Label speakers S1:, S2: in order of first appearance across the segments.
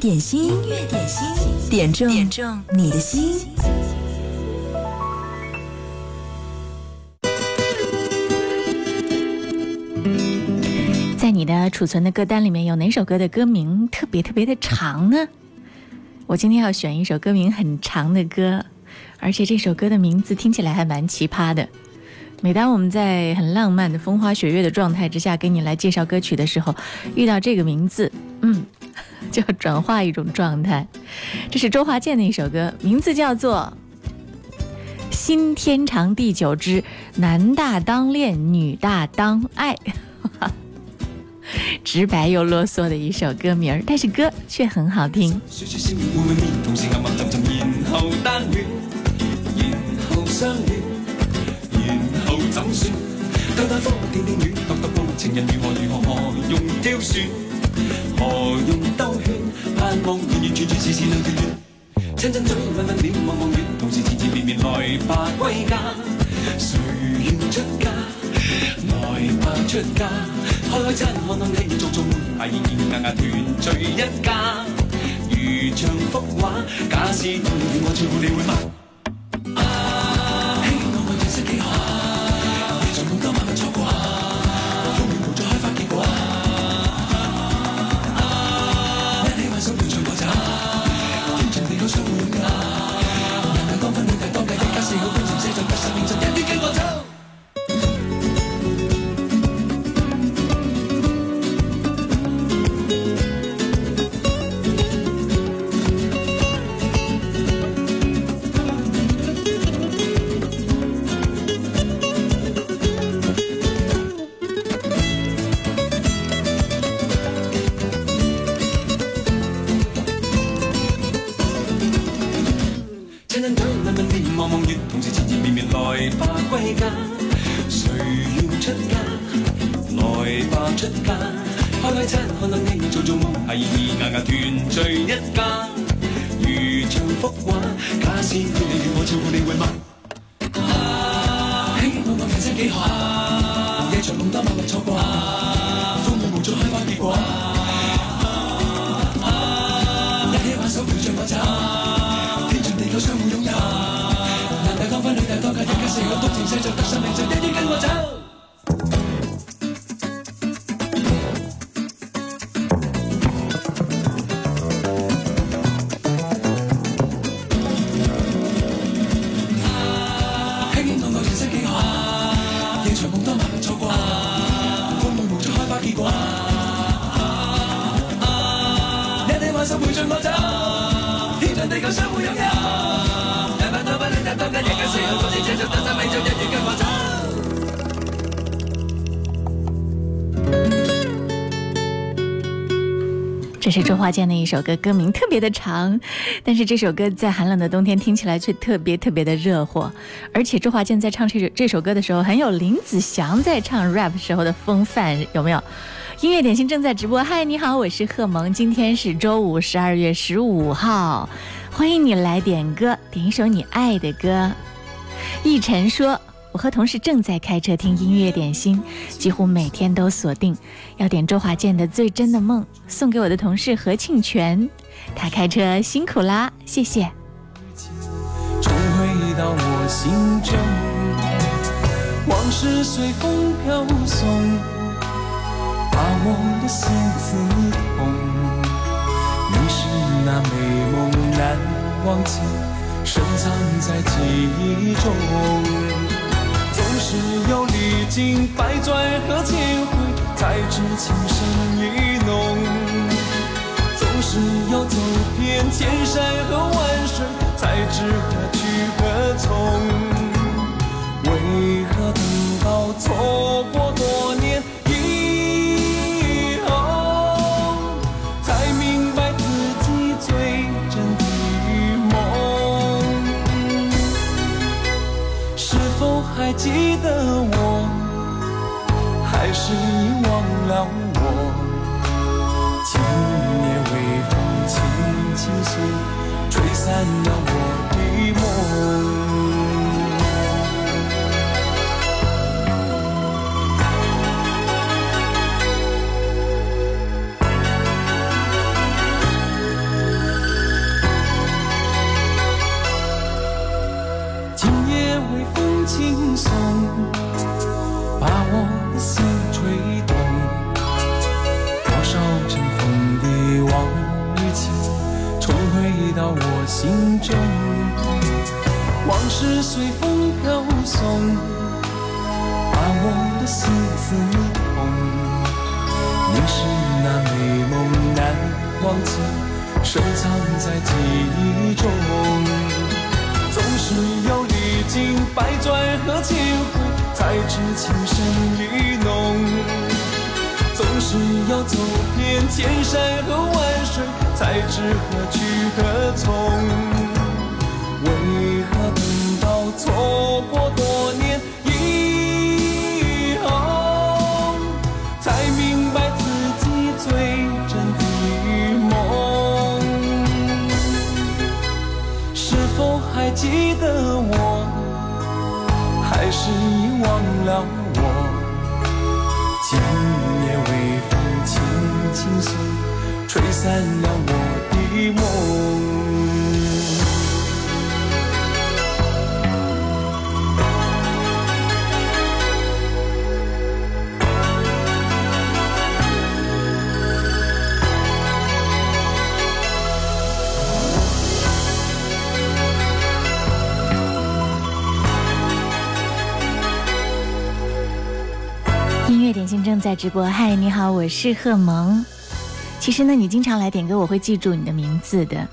S1: 点心，音乐点心，点中点中你的心。
S2: 在你的储存的歌单里面，有哪首歌的歌名特别特别的长呢？我今天要选一首歌名很长的歌，而且这首歌的名字听起来还蛮奇葩的。每当我们在很浪漫的风花雪月的状态之下给你来介绍歌曲的时候，遇到这个名字，嗯，就要转化一种状态。这是周华健的一首歌，名字叫做《新天长地久之男大当恋，女大当爱》，直白又啰嗦的一首歌名儿，但是歌却很好听。何用？兜圈？盼望完完全全事事两段段。亲亲嘴，吻吻脸，望望月，同时缠缠绵绵来吧归家。谁愿出家？来吧出家。开开餐，看看你做做爱意意牙牙团聚一家。如像幅画，假使当你我照顾你会吗？周华健的一首歌，歌名特别的长，但是这首歌在寒冷的冬天听起来却特别特别的热火。而且周华健在唱这首这首歌的时候，很有林子祥在唱 rap 时候的风范，有没有？音乐点心正在直播，嗨，你好，我是贺萌，今天是周五，十二月十五号，欢迎你来点歌，点一首你爱的歌。逸晨说。我和同事正在开车听音乐点心，几乎每天都锁定要点周华健的《最真的梦》，送给我的同事何庆全。他开车辛苦啦，谢谢。重回到我心中，往事随风飘送，把我的心刺痛。你是那美梦难忘记，深藏在记忆中。只有历经百转和千回，才知情深意浓。总是要走遍千山和万水，才知何去何从。为何等到错过记得我，还是你忘了我？今夜微风轻轻送，吹散了到我心中。往事随风飘送，把我的心刺痛。你是那美梦难忘记，深藏在记忆中。总是要历经百转和千回，才知情深意。是要走遍千山和万水，才知何去何从。为何等到错过多年以后，才明白自己最真的梦？是否还记得我？还是已忘了散了我的梦。
S3: 点心正在直播，嗨，你好，我是贺萌。其实呢，你经常来点歌，我会记住你的名字的。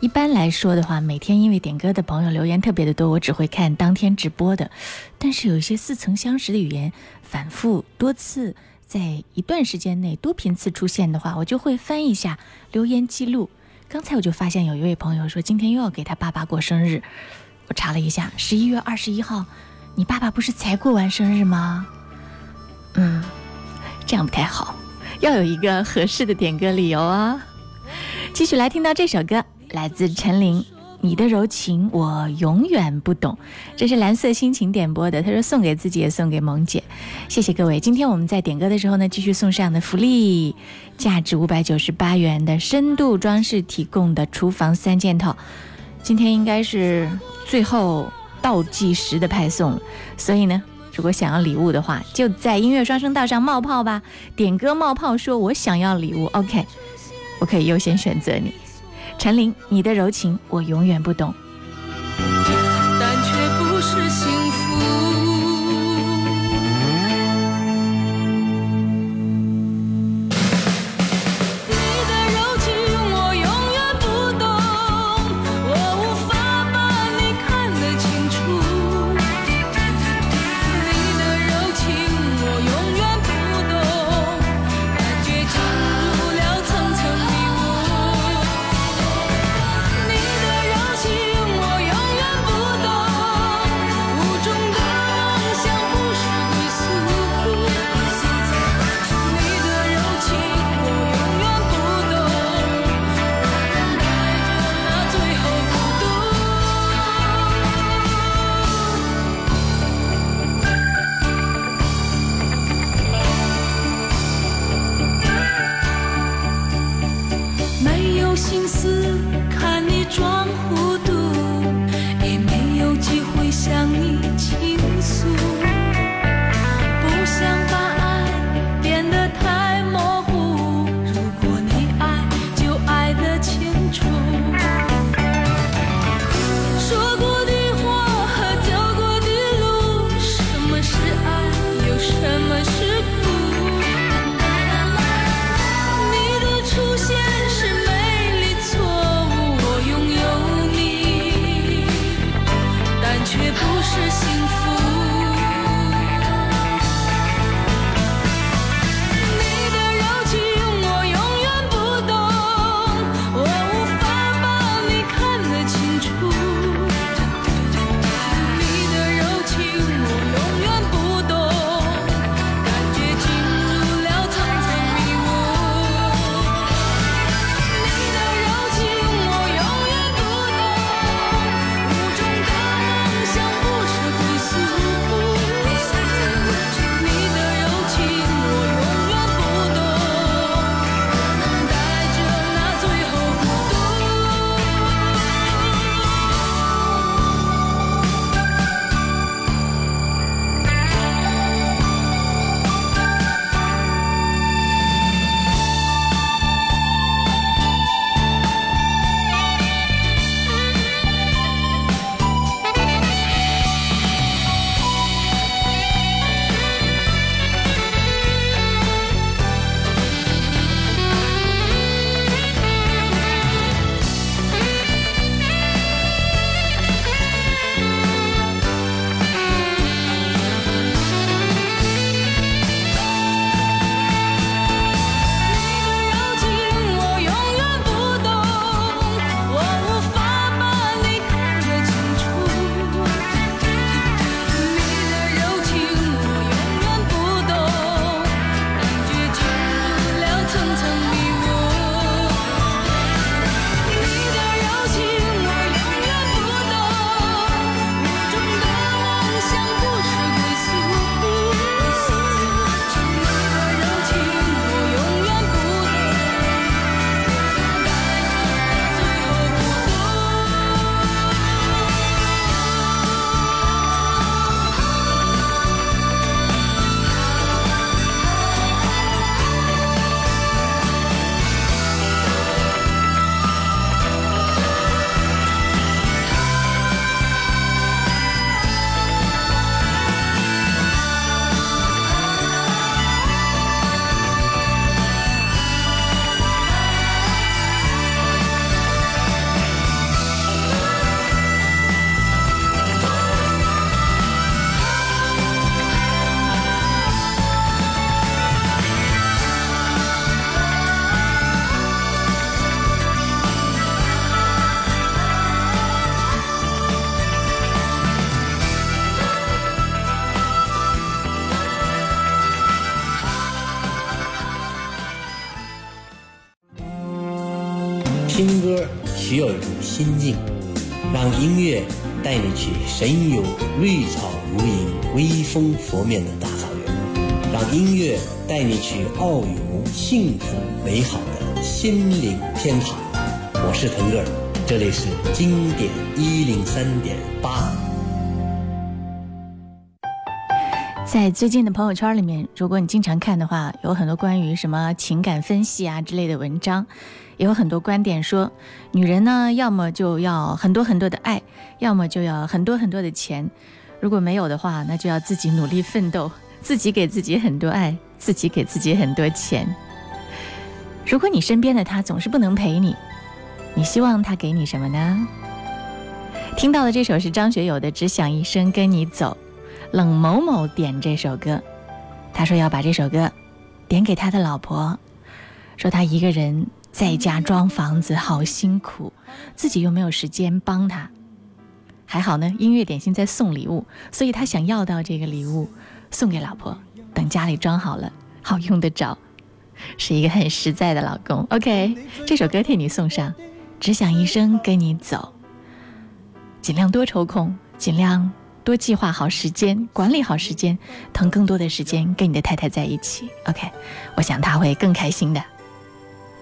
S3: 一般来说的话，每天因为点歌的朋友留言特别的多，我只会看当天直播的。但是有一些似曾相识的语言，反复多次在一段时间内多频次出现的话，我就会翻一下留言记录。刚才我就发现有一位朋友说今天又要给他爸爸过生日，我查了一下，十一月二十一号，你爸爸不是才过完生日吗？嗯，这样不太好，要有一个合适的点歌理由啊。继续来听到这首歌，来自陈琳，《你的柔情我永远不懂》，这是蓝色心情点播的。他说送给自己，也送给萌姐，谢谢各位。今天我们在点歌的时候呢，继续送上的福利，价值五百九十八元的深度装饰提供的厨房三件套，今天应该是最后倒计时的派送，所以呢。如果想要礼物的话，就在音乐双声道上冒泡吧，点歌冒泡，说我想要礼物，OK，我可以优先选择你。陈琳，你的柔情我永远不懂。
S4: 听歌需要一种心境，让音乐带你去神游绿草如茵、微风拂面的大草原，让音乐带你去遨游幸福美好的心灵天堂。我是腾格尔，这里是经典一零三点八。
S5: 在最近的朋友圈里面，如果你经常看的话，有很多关于什么情感分析啊之类的文章，也有很多观点说，女人呢，要么就要很多很多的爱，要么就要很多很多的钱，如果没有的话，那就要自己努力奋斗，自己给自己很多爱，自己给自己很多钱。如果你身边的他总是不能陪你，你希望他给你什么呢？听到的这首是张学友的《只想一生跟你走》。冷某某点这首歌，他说要把这首歌点给他的老婆，说他一个人在家装房子好辛苦，自己又没有时间帮他。还好呢，音乐点心在送礼物，所以他想要到这个礼物送给老婆，等家里装好了好用得着，是一个很实在的老公。OK，这首歌替你送上，只想一生跟你走，尽量多抽空，尽量。多计划好时间，管理好时间，腾更多的时间跟你的太太在一起。OK，我想他会更开心的。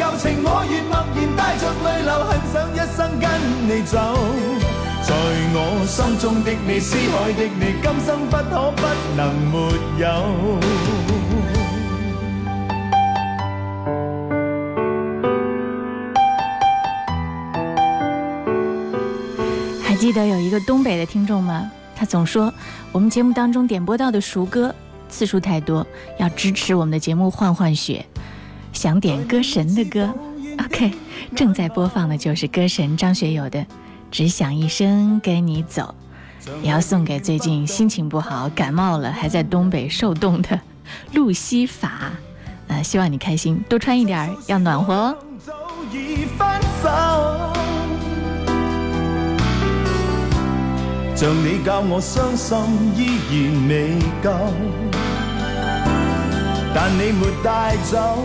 S6: 旧情，我愿默然带着泪流，很想一生跟你走。在我心中的你，思海的你，今生不可不能没有。
S5: 还记得有一个东北的听众吗？他总说我们节目当中点播到的熟歌次数太多，要支持我们的节目换换血，想点歌神的歌。OK，正在播放的就是歌神张学友的《只想一生跟你走》，也要送给最近心情不好、感冒了还在东北受冻的路西法。呃，希望你开心，多穿一点，要暖和哦。
S6: 像你教我伤心依然未够，但你没带走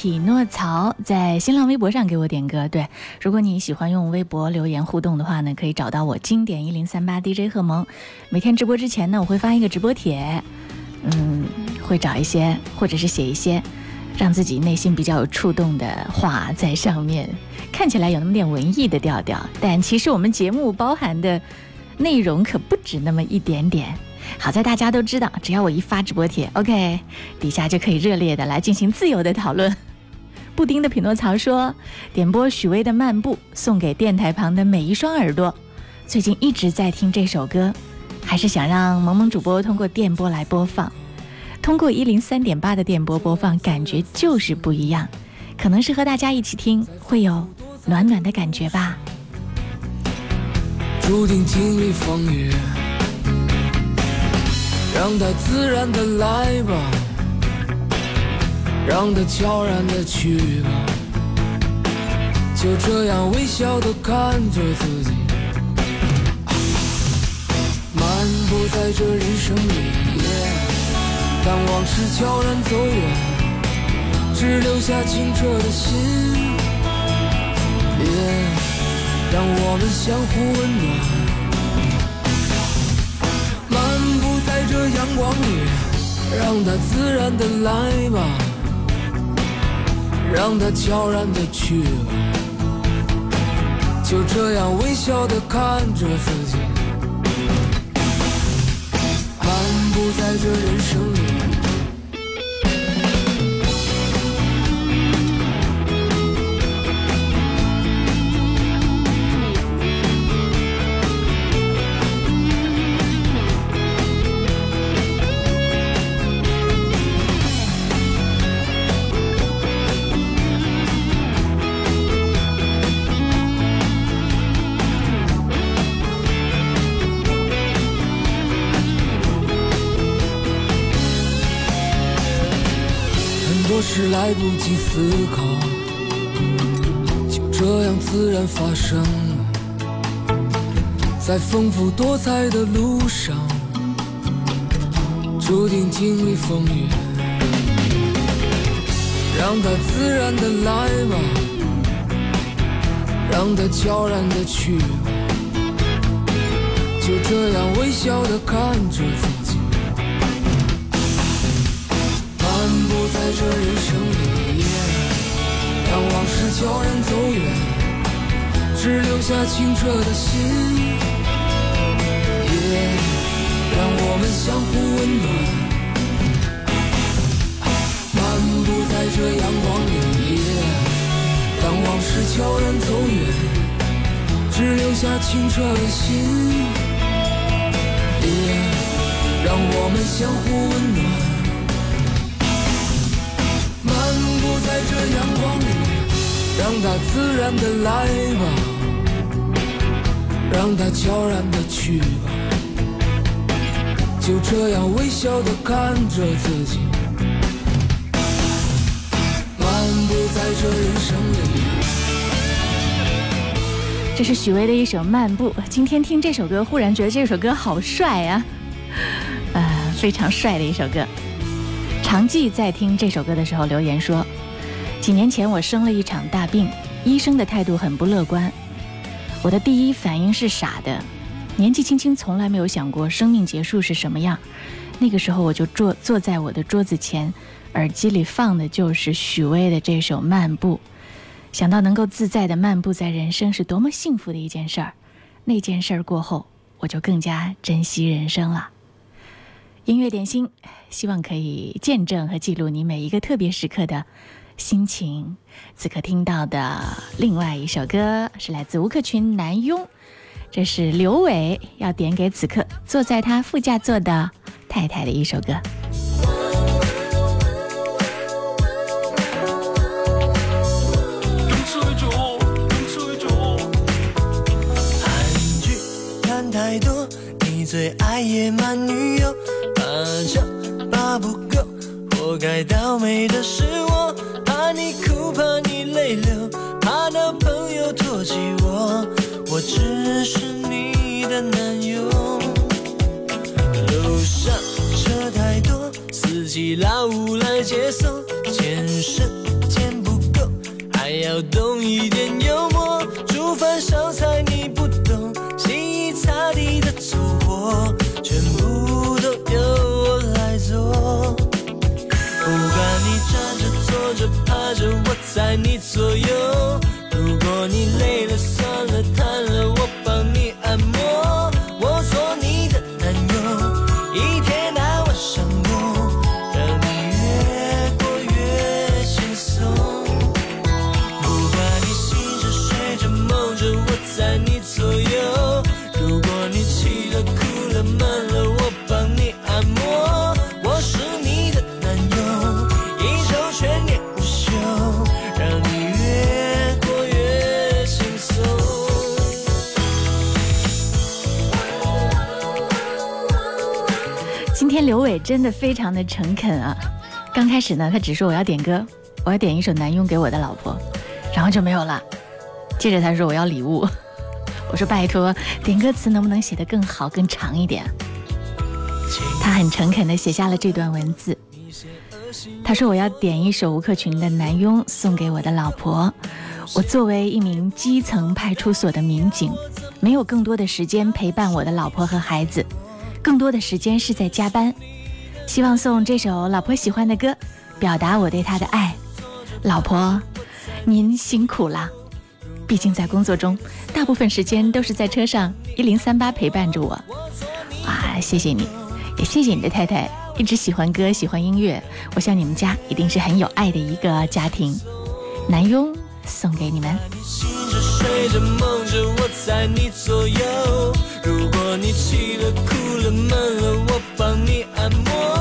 S5: 匹诺曹在新浪微博上给我点歌。对，如果你喜欢用微博留言互动的话呢，可以找到我经典一零三八 DJ 贺萌。每天直播之前呢，我会发一个直播帖，嗯，会找一些或者是写一些让自己内心比较有触动的话在上面，看起来有那么点文艺的调调，但其实我们节目包含的内容可不止那么一点点。好在大家都知道，只要我一发直播帖，OK，底下就可以热烈的来进行自由的讨论。布丁的匹诺曹说：“点播许巍的《漫步》，送给电台旁的每一双耳朵。最近一直在听这首歌，还是想让萌萌主播通过电波来播放。通过一零三点八的电波播放，感觉就是不一样。可能是和大家一起听，会有暖暖的感觉吧。”
S7: 注定经历风雨。让它自然的来吧，让它悄然的去吧，就这样微笑的看着自己，漫步在这人生里，当往事悄然走远，只留下清澈的心，让我们相互温暖。漫步在这阳光里，让它自然的来吧，让它悄然的去了，就这样微笑的看着自己，漫步在这人生里。来不及思考，就这样自然发生。在丰富多彩的路上，注定经历风雨。让它自然的来吧，让它悄然的去吧，就这样微笑的看着自己。当往事悄然走远，只留下清澈的心，让我们相互温暖。漫步在这阳光里，当往事悄然走远，只留下清澈的心，让我们相互温暖。漫步在这阳光里，让它自然的来吧，让它悄然的去吧，就这样微笑的看着自己，漫步在这人生里。
S5: 这是许巍的一首《漫步》，今天听这首歌，忽然觉得这首歌好帅啊，呃，非常帅的一首歌。常记在听这首歌的时候留言说。几年前我生了一场大病，医生的态度很不乐观。我的第一反应是傻的，年纪轻轻从来没有想过生命结束是什么样。那个时候我就坐坐在我的桌子前，耳机里放的就是许巍的这首《漫步》。想到能够自在的漫步在人生是多么幸福的一件事儿，那件事儿过后，我就更加珍惜人生了。音乐点心，希望可以见证和记录你每一个特别时刻的。心情，此刻听到的另外一首歌是来自吴克群《南拥》，这是刘伟要点给此刻坐在他副驾座的太太的一首歌。
S8: 最爱野蛮女友，怕吵怕不，活该倒霉的是我。怕你哭，怕你泪流，怕男朋友唾弃我，我只是你的男友。路上车太多，司机老无赖。别接送，健身钱不够，还要懂一点幽默。煮饭烧菜着、坐着、趴着，我在你左右。如果你累了、酸了、瘫了，
S5: 伟真的非常的诚恳啊！刚开始呢，他只说我要点歌，我要点一首南佣给我的老婆，然后就没有了。接着他说我要礼物，我说拜托，点歌词能不能写得更好、更长一点？他很诚恳地写下了这段文字。他说我要点一首吴克群的《南佣》送给我的老婆。我作为一名基层派出所的民警，没有更多的时间陪伴我的老婆和孩子。更多的时间是在加班，希望送这首老婆喜欢的歌，表达我对她的爱。老婆，您辛苦了，毕竟在工作中，大部分时间都是在车上一零三八陪伴着我。哇，谢谢你，也谢谢你的太太，一直喜欢歌，喜欢音乐。我想你们家一定是很有爱的一个家庭。南庸送给你们。
S8: 如果你气了哭了闷了，我帮你按摩。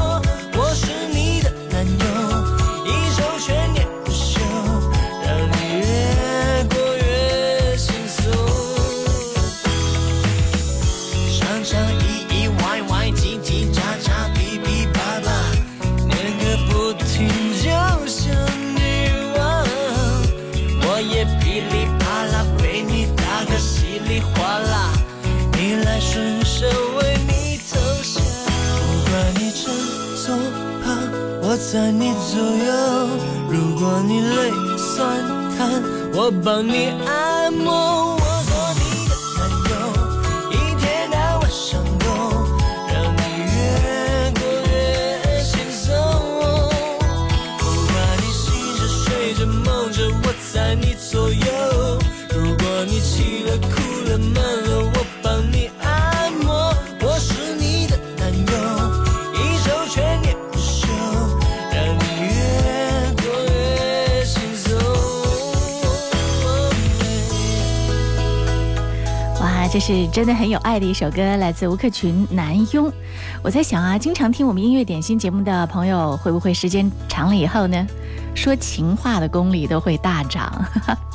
S8: 我帮你爱是
S5: 真的很有爱的一首歌，来自吴克群《南拥》。我在想啊，经常听我们音乐点心节目的朋友，会不会时间长了以后呢，说情话的功力都会大涨？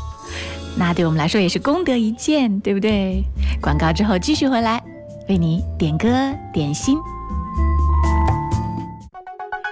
S5: 那对我们来说也是功德一件，对不对？广告之后继续回来，为你点歌点心。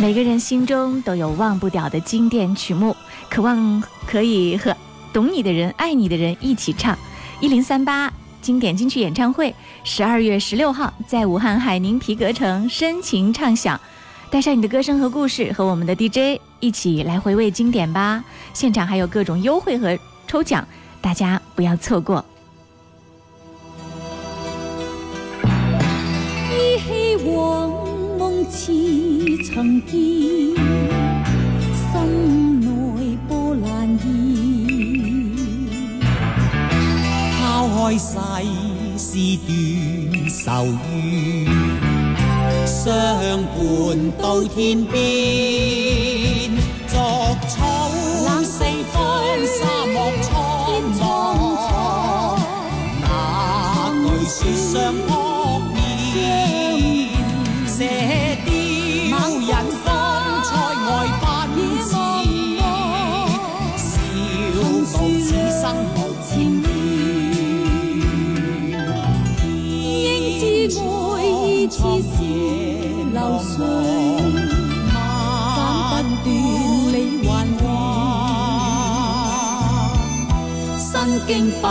S5: 每个人心中都有忘不掉的经典曲目，渴望可以和懂你的人、爱你的人一起唱。一零三八经典金曲演唱会，十二月十六号在武汉海宁皮革城深情唱响，带上你的歌声和故事，和我们的 DJ 一起来回味经典吧。现场还有各种优惠和抽奖，大家不要错过。
S9: 你黑我梦似曾见，心内波澜现。
S10: 抛开世事断愁怨，相伴到天边，作草四方经百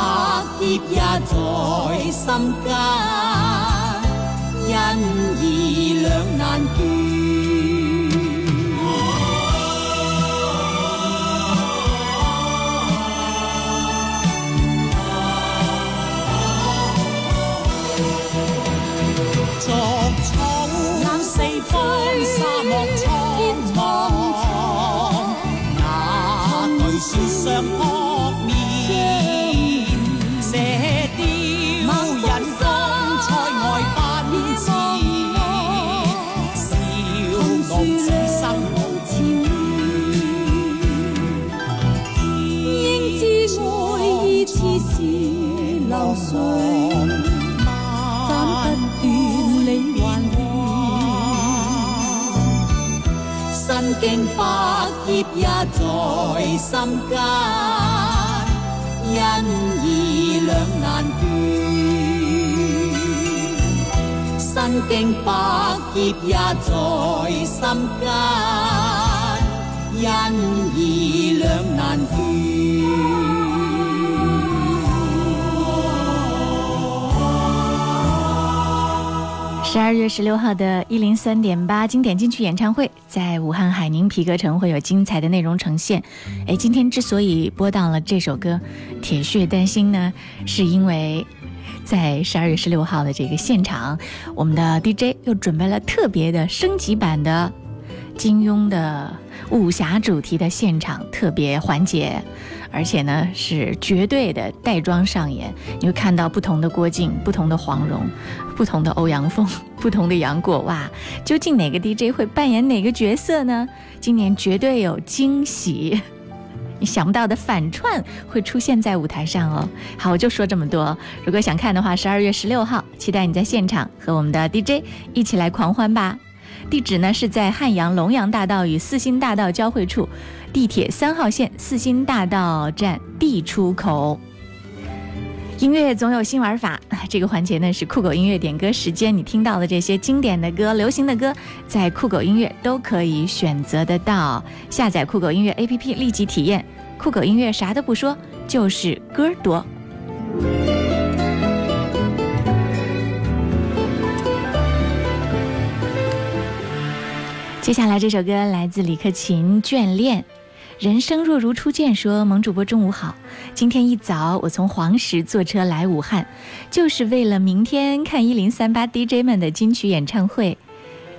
S10: 劫也在心
S11: 间，笑傲此生無千
S10: 應知愛意似是流水，斬不斷理還亂，身經百劫也在心間，因身經百劫也在心間，因義兩難斷。
S5: 十二月十六号的一零三点八经典金曲演唱会，在武汉海宁皮革城会有精彩的内容呈现。哎，今天之所以播到了这首歌《铁血丹心》呢，是因为在十二月十六号的这个现场，我们的 DJ 又准备了特别的升级版的金庸的武侠主题的现场特别环节。而且呢，是绝对的带妆上演，你会看到不同的郭靖、不同的黄蓉、不同的欧阳锋、不同的杨过。哇，究竟哪个 DJ 会扮演哪个角色呢？今年绝对有惊喜，你想不到的反串会出现在舞台上哦。好，我就说这么多。如果想看的话，十二月十六号，期待你在现场和我们的 DJ 一起来狂欢吧。地址呢是在汉阳龙阳大道与四新大道交汇处，地铁三号线四新大道站 D 出口。音乐总有新玩法，这个环节呢是酷狗音乐点歌时间。你听到的这些经典的歌、流行的歌，在酷狗音乐都可以选择得到。下载酷狗音乐 APP，立即体验。酷狗音乐啥都不说，就是歌多。接下来这首歌来自李克勤《眷恋》，人生若如初见。说萌主播中午好，今天一早我从黄石坐车来武汉，就是为了明天看一零三八 DJ 们的金曲演唱会。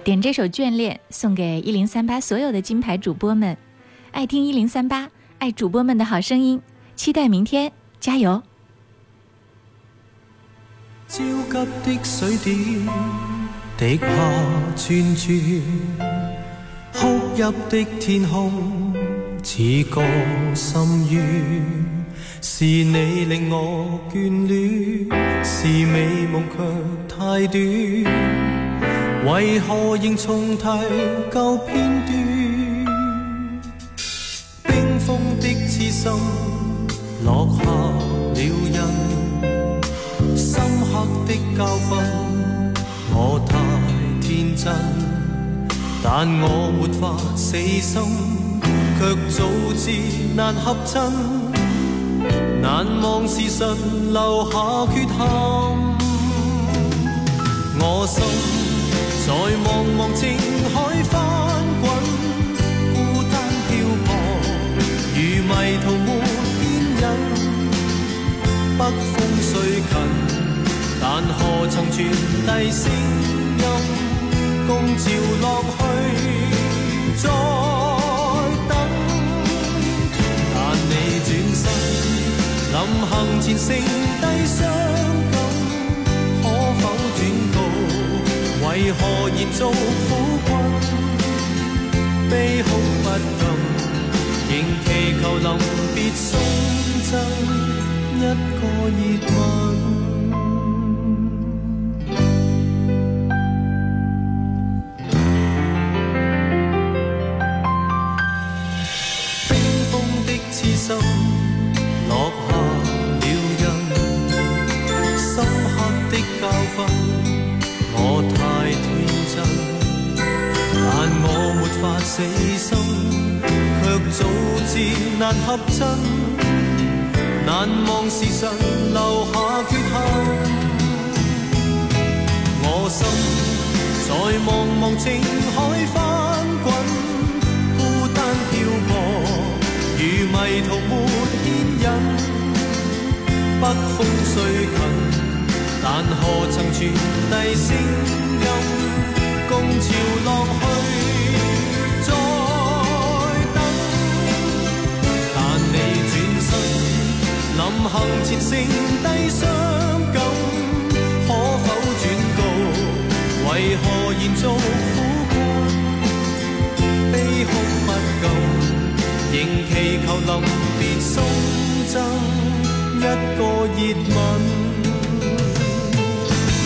S5: 点这首《眷恋》送给一零三八所有的金牌主播们，爱听一零三八，爱主播们的好声音，期待明天，加油！
S12: 焦急的水點滴下轉轉。哭泣的天空似個深渊，是你令我眷戀，是美夢卻太短，為何仍重提舊片段？冰封的痴心落下了印，深刻的教訓，我太天真。但我沒法死心，卻早知難合襯，難忘時辰留下缺陷。我心在茫茫情海翻滾，孤單漂泊，如迷途沒牽引。北風雖近，但何曾傳遞聲音？共潮浪去临行前剩低伤感，可否转告？为何热做苦困？悲恐不禁，仍祈求临别送赠一个热吻。冰封的痴心，落。死心，却早知难合衬，难忘时辰留下缺陷。我心在茫茫情海翻滚，孤单漂泊，如迷途没牵引。北风虽近，但何曾传递声音？共潮浪去行前剩低伤感，可否转告？为何延续苦困？悲哭不禁，仍祈求临别送赠。一个热吻，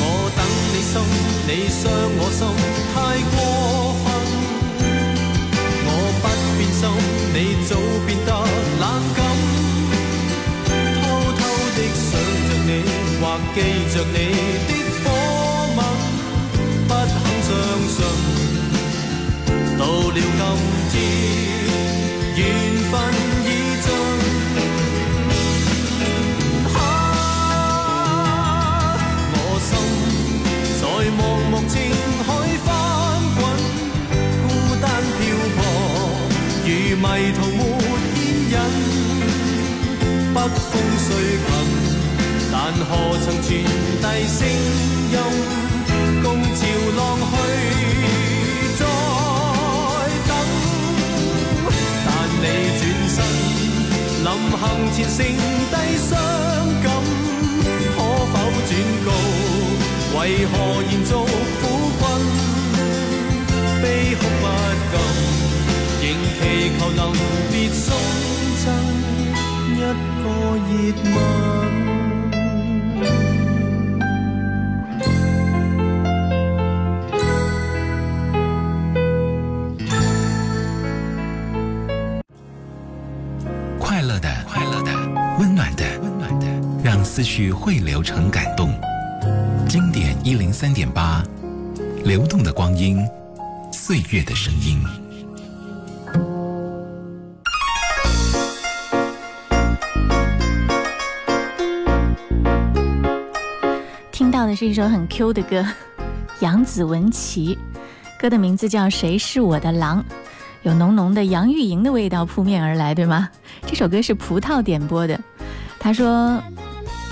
S12: 我等你心，你伤我心，太过分。我不变心，你早变得冷感。默记着你的火吻不肯相信到了今天缘份已尽我心在茫茫情海翻滚孤单漂泊如迷途没牵引北风吹起何曾传递声音？共潮浪去再等，但你转身，临行前剩低伤感，可否转告？为何延续苦困？悲哭不禁。仍祈求能别送赠一个热吻。
S13: 思绪汇流成感动。经典一零三点八，流动的光阴，岁月的声音。
S5: 听到的是一首很 Q 的歌，杨子文琪，歌的名字叫《谁是我的狼》，有浓浓的杨钰莹的味道扑面而来，对吗？这首歌是葡萄点播的，他说：“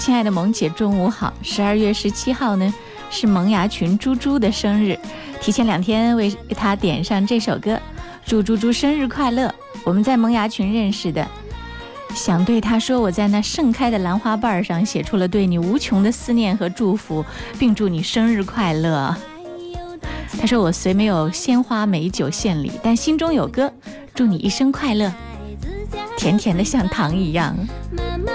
S5: 亲爱的萌姐，中午好。十二月十七号呢是萌芽群猪猪的生日，提前两天为他点上这首歌，祝猪猪生日快乐。我们在萌芽群认识的。”想对他说，我在那盛开的兰花瓣上写出了对你无穷的思念和祝福，并祝你生日快乐。他说我虽没有鲜花美酒献礼，但心中有歌，祝你一生快乐，甜甜的像糖一样。
S14: 妈妈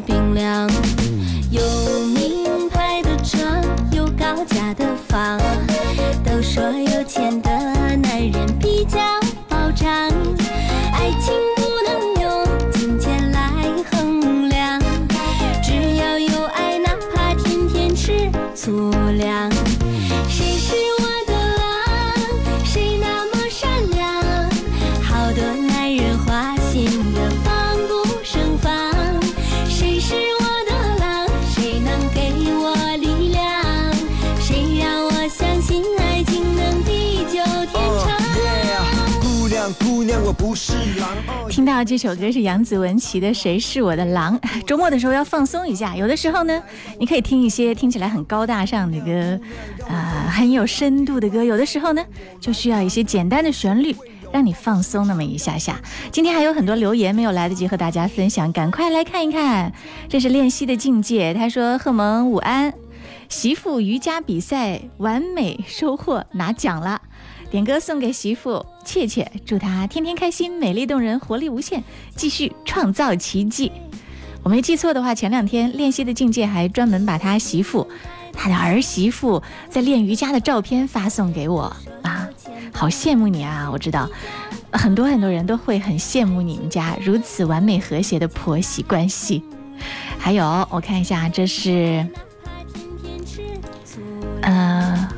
S14: 冰凉。有名牌的车，有高价的房。都说
S5: 听到这首歌是杨子文琪的《谁是我的狼》。周末的时候要放松一下，有的时候呢，你可以听一些听起来很高大上的歌，啊，很有深度的歌。有的时候呢，就需要一些简单的旋律，让你放松那么一下下。今天还有很多留言没有来得及和大家分享，赶快来看一看。这是练习的境界。他说：“贺萌午安，媳妇瑜伽比赛完美收获拿奖了。”点歌送给媳妇切切，祝她天天开心、美丽动人、活力无限，继续创造奇迹。我没记错的话，前两天练习的境界还专门把他媳妇、他的儿媳妇在练瑜伽的照片发送给我啊，好羡慕你啊！我知道很多很多人都会很羡慕你们家如此完美和谐的婆媳关系。还有，我看一下，这是，呃。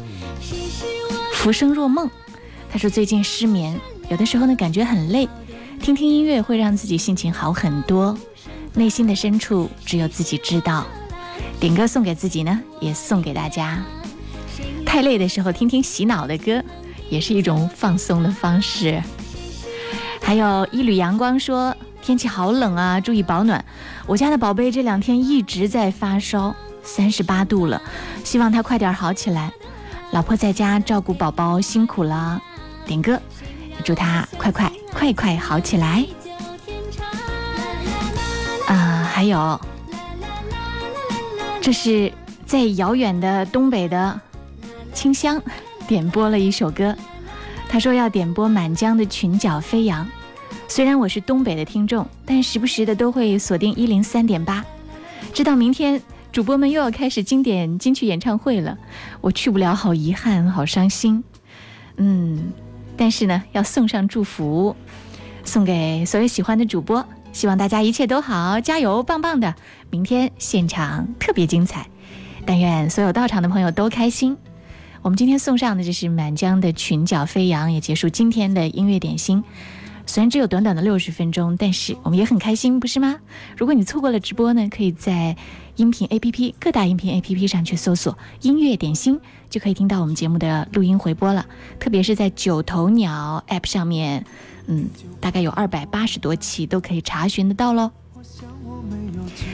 S5: 浮生若梦，他说最近失眠，有的时候呢感觉很累，听听音乐会让自己心情好很多。内心的深处只有自己知道。点歌送给自己呢，也送给大家。太累的时候听听洗脑的歌，也是一种放松的方式。还有一缕阳光说天气好冷啊，注意保暖。我家的宝贝这两天一直在发烧，三十八度了，希望他快点好起来。老婆在家照顾宝宝辛苦了，点歌，祝他快快快快好起来。啊，还有，这是在遥远的东北的清香点播了一首歌，他说要点播《满江的裙角飞扬》。虽然我是东北的听众，但时不时的都会锁定一零三点八，知道明天。主播们又要开始经典金曲演唱会了，我去不了，好遗憾，好伤心。嗯，但是呢，要送上祝福，送给所有喜欢的主播，希望大家一切都好，加油，棒棒的！明天现场特别精彩，但愿所有到场的朋友都开心。我们今天送上的就是《满江的裙角飞扬》，也结束今天的音乐点心。虽然只有短短的六十分钟，但是我们也很开心，不是吗？如果你错过了直播呢，可以在音频 APP 各大音频 APP 上去搜索“音乐点心”，就可以听到我们节目的录音回播了。特别是在九头鸟 App 上面，嗯，大概有二百八十多期都可以查询得到喽。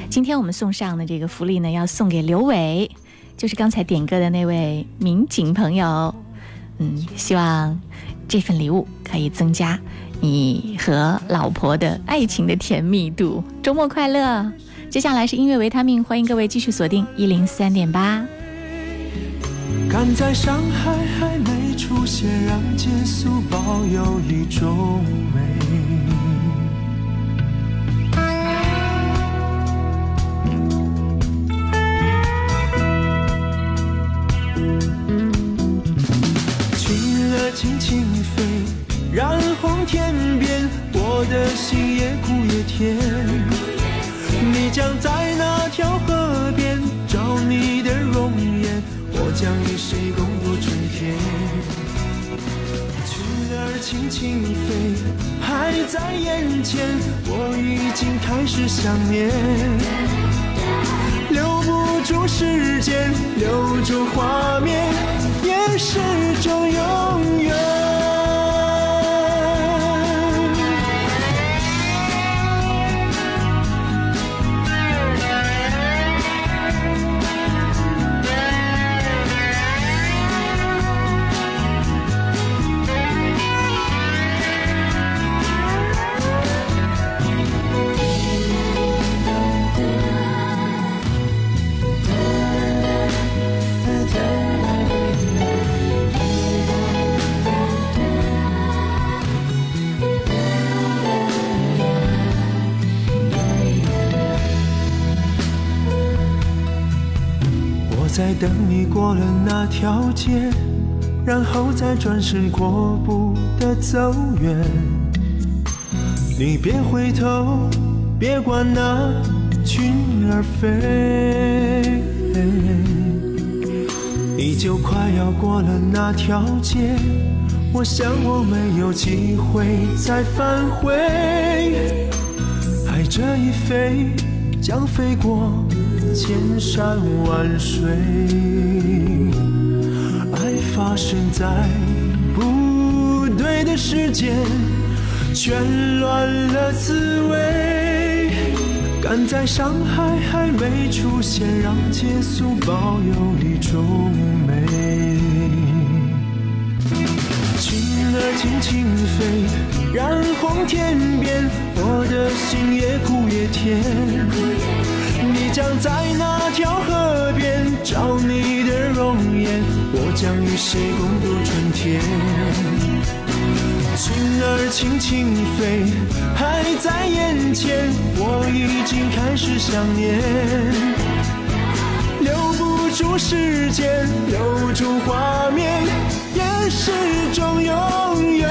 S5: 今天我们送上的这个福利呢，要送给刘伟，就是刚才点歌的那位民警朋友。嗯，希望这份礼物可以增加。你和老婆的爱情的甜蜜度，周末快乐！接下来是音乐维他命，欢迎各位继续锁定一零三点八。
S15: 赶在伤害还没出现，让结束保有一种美。轻了，轻轻飞。染红天边，我的心也苦也甜。你将在那条河边找你的容颜，我将与谁共度春天？裙儿轻轻飞，还在眼前，我已经开始想念。留不住时间，留住画面，也是种永远。过了那条街，然后再转身阔步的走远。你别回头，别管那群儿飞，你就快要过了那条街。我想我没有机会再返回，爱这一飞将飞过。千山万水，爱发生在不对的时间，全乱了滋味。赶在伤害还没出现，让结束保有一种美。轻儿轻轻飞，染红天边，我的心也苦也甜。将在那条河边找你的容颜，我将与谁共度春天？裙儿轻轻飞，还在眼前，我已经开始想念。留不住时间，留住画面，也是种永远。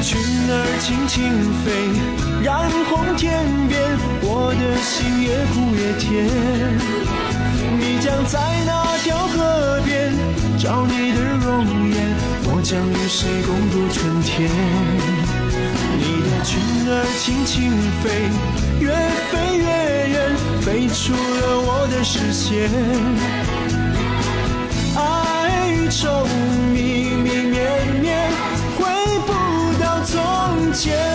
S15: 裙儿轻轻飞。染红天边，我的心也苦也甜。你将在那条河边，找你的容颜。我将与谁共度春天？你的裙儿轻轻飞，越飞越远，飞出了我的视线。爱与愁，迷迷绵绵，回不到从前。